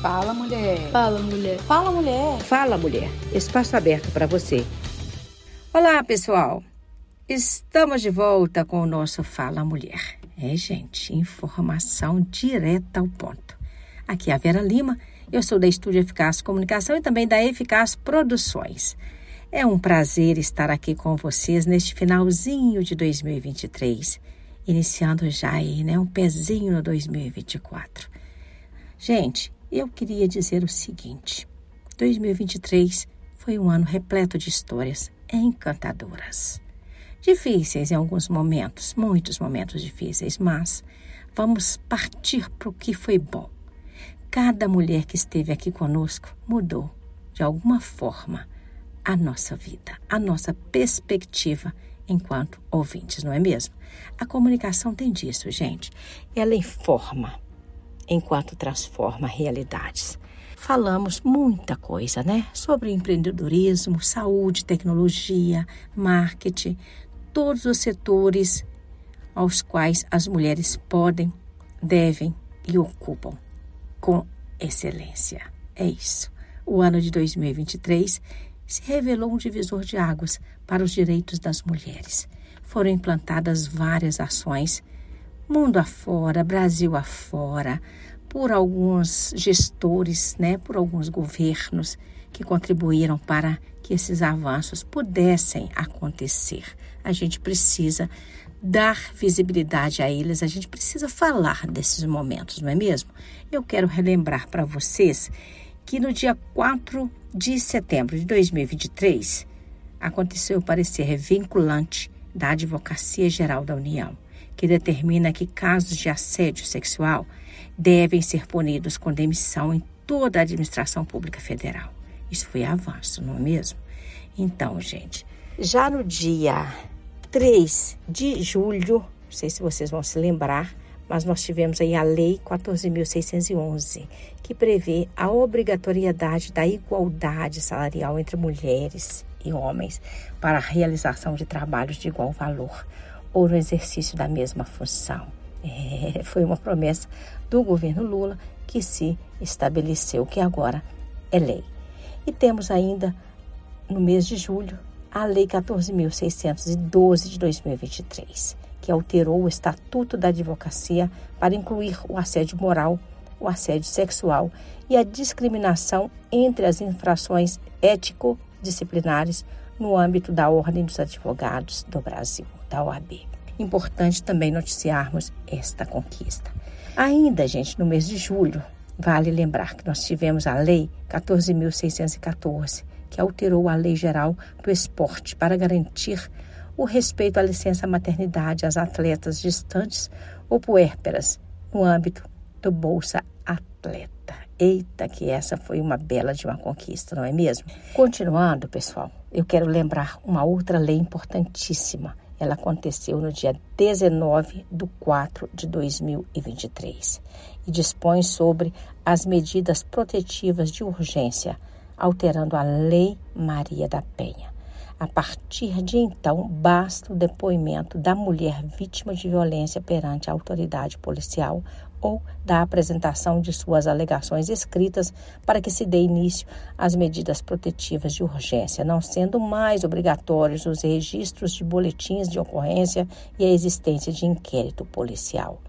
Fala, mulher. Fala, mulher. Fala, mulher. Fala, mulher. Espaço aberto para você. Olá, pessoal. Estamos de volta com o nosso Fala Mulher. É, gente, informação direta ao ponto. Aqui é a Vera Lima, eu sou da Estúdio Eficaz Comunicação e também da Eficaz Produções. É um prazer estar aqui com vocês neste finalzinho de 2023, iniciando já aí, né, um pezinho no 2024. Gente, eu queria dizer o seguinte: 2023 foi um ano repleto de histórias encantadoras. Difíceis em alguns momentos, muitos momentos difíceis, mas vamos partir para o que foi bom. Cada mulher que esteve aqui conosco mudou, de alguma forma, a nossa vida, a nossa perspectiva enquanto ouvintes, não é mesmo? A comunicação tem disso, gente. Ela informa enquanto transforma realidades. Falamos muita coisa, né? Sobre empreendedorismo, saúde, tecnologia, marketing, todos os setores aos quais as mulheres podem, devem e ocupam com excelência. É isso. O ano de 2023 se revelou um divisor de águas para os direitos das mulheres. Foram implantadas várias ações mundo afora, Brasil afora, por alguns gestores, né, por alguns governos que contribuíram para que esses avanços pudessem acontecer. A gente precisa dar visibilidade a eles, a gente precisa falar desses momentos, não é mesmo? Eu quero relembrar para vocês que no dia 4 de setembro de 2023 aconteceu o parecer vinculante da Advocacia Geral da União que determina que casos de assédio sexual devem ser punidos com demissão em toda a administração pública federal. Isso foi avanço, não é mesmo? Então, gente, já no dia 3 de julho, não sei se vocês vão se lembrar, mas nós tivemos aí a Lei 14.611, que prevê a obrigatoriedade da igualdade salarial entre mulheres e homens para a realização de trabalhos de igual valor ou no exercício da mesma função. É, foi uma promessa do governo Lula que se estabeleceu, que agora é lei. E temos ainda, no mês de julho, a Lei 14.612 de 2023, que alterou o Estatuto da Advocacia para incluir o assédio moral, o assédio sexual e a discriminação entre as infrações ético-disciplinares no âmbito da Ordem dos Advogados do Brasil da OAB. Importante também noticiarmos esta conquista. Ainda, gente, no mês de julho, vale lembrar que nós tivemos a Lei 14.614, que alterou a Lei Geral do Esporte para garantir o respeito à licença maternidade às atletas gestantes ou puérperas no âmbito do Bolsa Atleta. Eita, que essa foi uma bela de uma conquista, não é mesmo? Continuando, pessoal, eu quero lembrar uma outra lei importantíssima ela aconteceu no dia 19 de 4 de 2023 e dispõe sobre as medidas protetivas de urgência, alterando a Lei Maria da Penha. A partir de então, basta o depoimento da mulher vítima de violência perante a autoridade policial ou da apresentação de suas alegações escritas para que se dê início às medidas protetivas de urgência, não sendo mais obrigatórios os registros de boletins de ocorrência e a existência de inquérito policial.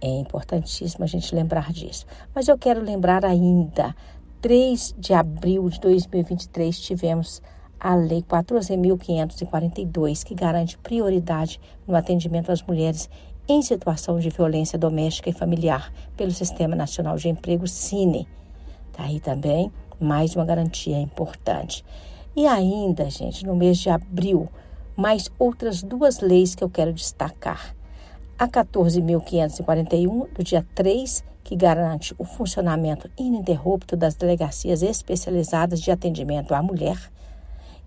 É importantíssimo a gente lembrar disso. Mas eu quero lembrar ainda, 3 de abril de 2023 tivemos a Lei 14.542, que garante prioridade no atendimento às mulheres em situação de violência doméstica e familiar pelo Sistema Nacional de Emprego Cine. Tá aí também mais uma garantia importante. E ainda, gente, no mês de abril, mais outras duas leis que eu quero destacar. A 14.541, do dia 3, que garante o funcionamento ininterrupto das delegacias especializadas de atendimento à mulher,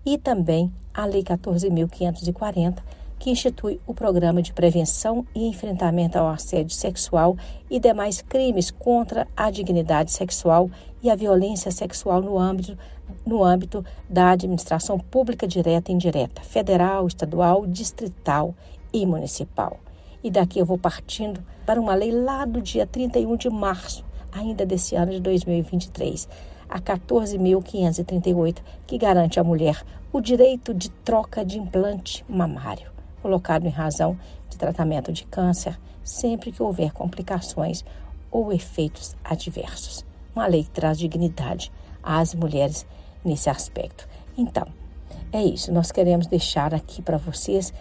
e também a Lei 14.540, que institui o Programa de Prevenção e Enfrentamento ao Assédio Sexual e demais crimes contra a dignidade sexual e a violência sexual no âmbito, no âmbito da administração pública direta e indireta, federal, estadual, distrital e municipal. E daqui eu vou partindo para uma lei lá do dia 31 de março, ainda desse ano de 2023, a 14.538, que garante à mulher o direito de troca de implante mamário, colocado em razão de tratamento de câncer, sempre que houver complicações ou efeitos adversos. Uma lei que traz dignidade às mulheres nesse aspecto. Então, é isso. Nós queremos deixar aqui para vocês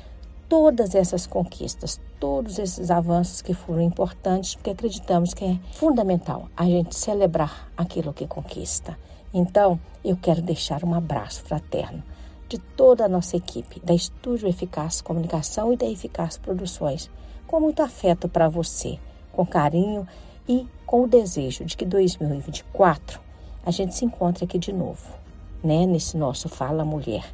todas essas conquistas, todos esses avanços que foram importantes, porque acreditamos que é fundamental a gente celebrar aquilo que conquista. Então, eu quero deixar um abraço fraterno de toda a nossa equipe da Estúdio Eficaz Comunicação e da Eficaz Produções, com muito afeto para você, com carinho e com o desejo de que 2024 a gente se encontre aqui de novo, né, nesse nosso Fala Mulher,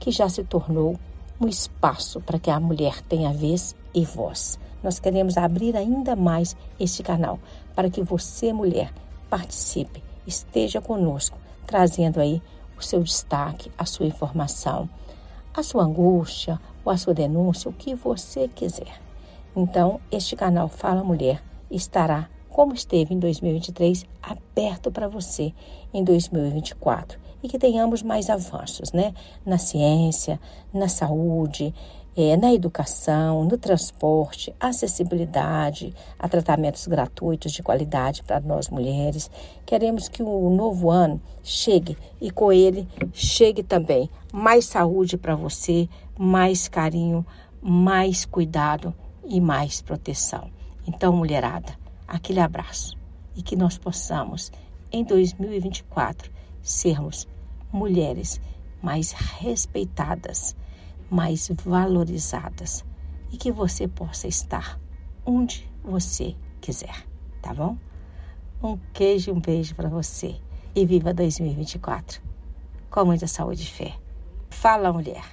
que já se tornou um espaço para que a mulher tenha vez e voz. Nós queremos abrir ainda mais este canal para que você, mulher, participe, esteja conosco, trazendo aí o seu destaque, a sua informação, a sua angústia ou a sua denúncia, o que você quiser. Então, este canal Fala Mulher estará, como esteve em 2023, aberto para você em 2024 e que tenhamos mais avanços, né? Na ciência, na saúde, é, na educação, no transporte, acessibilidade a tratamentos gratuitos de qualidade para nós mulheres. Queremos que o novo ano chegue e com ele chegue também mais saúde para você, mais carinho, mais cuidado e mais proteção. Então, mulherada, aquele abraço e que nós possamos, em 2024, sermos mulheres mais respeitadas, mais valorizadas e que você possa estar onde você quiser, tá bom? Um queijo um beijo para você e viva 2024 com muita saúde e fé. Fala, mulher.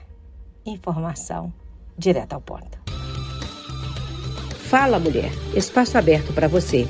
Informação direto ao ponto. Fala, mulher. Espaço aberto para você